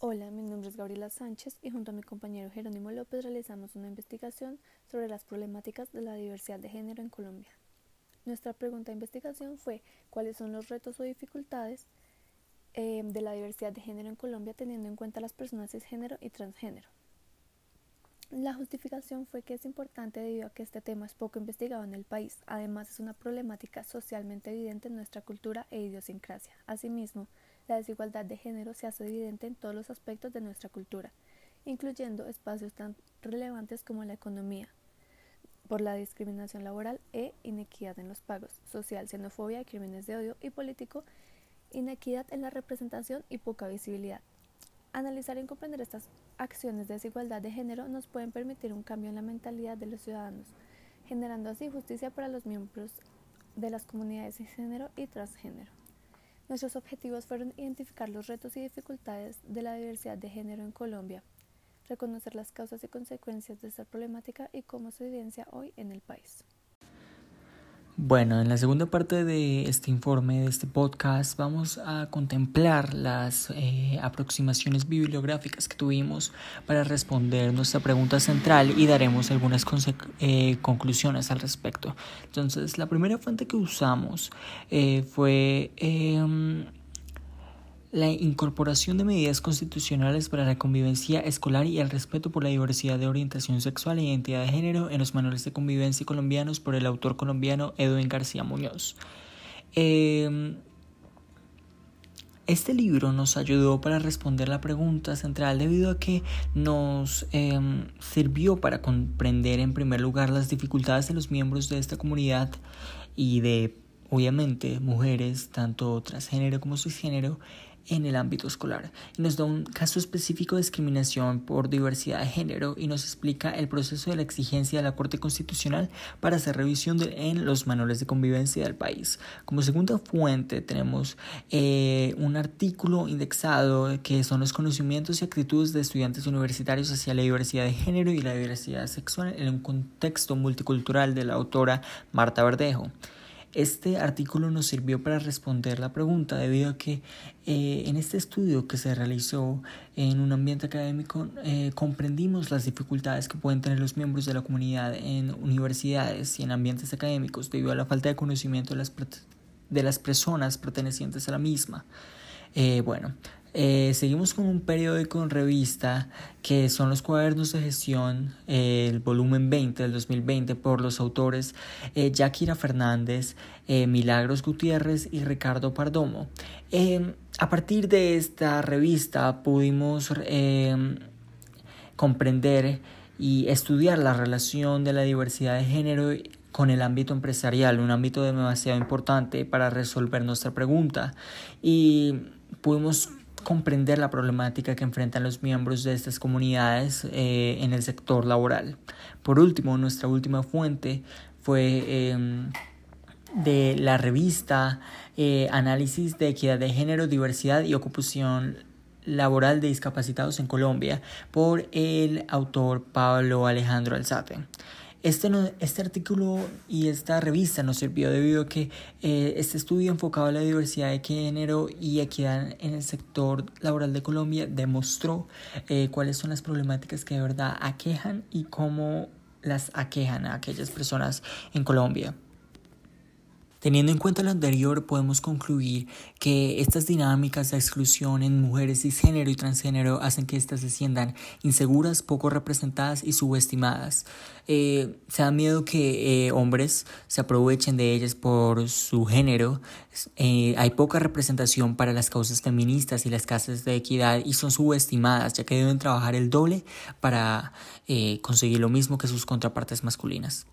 Hola, mi nombre es Gabriela Sánchez y junto a mi compañero Jerónimo López realizamos una investigación sobre las problemáticas de la diversidad de género en Colombia. Nuestra pregunta de investigación fue cuáles son los retos o dificultades eh, de la diversidad de género en Colombia teniendo en cuenta las personas cisgénero y transgénero. La justificación fue que es importante debido a que este tema es poco investigado en el país. Además, es una problemática socialmente evidente en nuestra cultura e idiosincrasia. Asimismo, la desigualdad de género se hace evidente en todos los aspectos de nuestra cultura, incluyendo espacios tan relevantes como la economía, por la discriminación laboral e inequidad en los pagos, social, xenofobia, crímenes de odio y político, inequidad en la representación y poca visibilidad. Analizar y comprender estas acciones de desigualdad de género nos pueden permitir un cambio en la mentalidad de los ciudadanos, generando así justicia para los miembros de las comunidades de género y transgénero. Nuestros objetivos fueron identificar los retos y dificultades de la diversidad de género en Colombia, reconocer las causas y consecuencias de esta problemática y cómo se evidencia hoy en el país. Bueno, en la segunda parte de este informe, de este podcast, vamos a contemplar las eh, aproximaciones bibliográficas que tuvimos para responder nuestra pregunta central y daremos algunas eh, conclusiones al respecto. Entonces, la primera fuente que usamos eh, fue em, la incorporación de medidas constitucionales para la convivencia escolar y el respeto por la diversidad de orientación sexual e identidad de género en los manuales de convivencia colombianos por el autor colombiano Edwin García Muñoz. Em, este libro nos ayudó para responder la pregunta central debido a que nos em, sirvió para comprender en primer lugar las dificultades de los miembros de esta comunidad y de obviamente mujeres, tanto transgénero como cisgénero, en el ámbito escolar. Nos da un caso específico de discriminación por diversidad de género y nos explica el proceso de la exigencia de la Corte Constitucional para hacer revisión en los manuales de convivencia del país. Como segunda fuente tenemos eh, un artículo indexado que son los conocimientos y actitudes de estudiantes universitarios hacia la diversidad de género y la diversidad sexual en un contexto multicultural de la autora Marta Verdejo. Este artículo nos sirvió para responder la pregunta debido a que eh, en este estudio que se realizó en un ambiente académico eh, comprendimos las dificultades que pueden tener los miembros de la comunidad en universidades y en ambientes académicos debido a la falta de conocimiento de las, de las personas pertenecientes a la misma. Eh, bueno, eh, seguimos con un periódico en revista que son los cuadernos de gestión, el volumen 20 del 2020 por los autores eh, Yakira Fernández, eh, Milagros Gutiérrez y Ricardo Pardomo. Em, a partir de esta revista pudimos em, comprender y estudiar la relación de la diversidad de género con el ámbito empresarial, un ámbito demasiado importante para resolver nuestra pregunta. Y pudimos comprender la problemática que enfrentan los miembros de estas comunidades eh, en el sector laboral. Por último, nuestra última fuente fue em, de la revista eh, Análisis de Equidad de Género, Diversidad y Ocupación Laboral de Discapacitados en Colombia por el autor Pablo Alejandro Alzate. Este, este artículo y esta revista nos sirvió debido a que eh, este estudio enfocado en la diversidad de género y equidad en el sector laboral de Colombia demostró eh, cuáles son las problemáticas que de verdad aquejan y cómo las aquejan a aquellas personas en Colombia. Teniendo en cuenta lo anterior, podemos concluir que estas dinámicas de exclusión en mujeres cisgénero y transgénero hacen que éstas se sientan inseguras, poco representadas y subestimadas. Eh, se da miedo que eh, hombres se aprovechen de ellas por su género. Eh, hay poca representación para las causas feministas y las casas de equidad y son subestimadas, ya que deben trabajar el doble para conseguir lo mismo que sus contrapartes masculinas.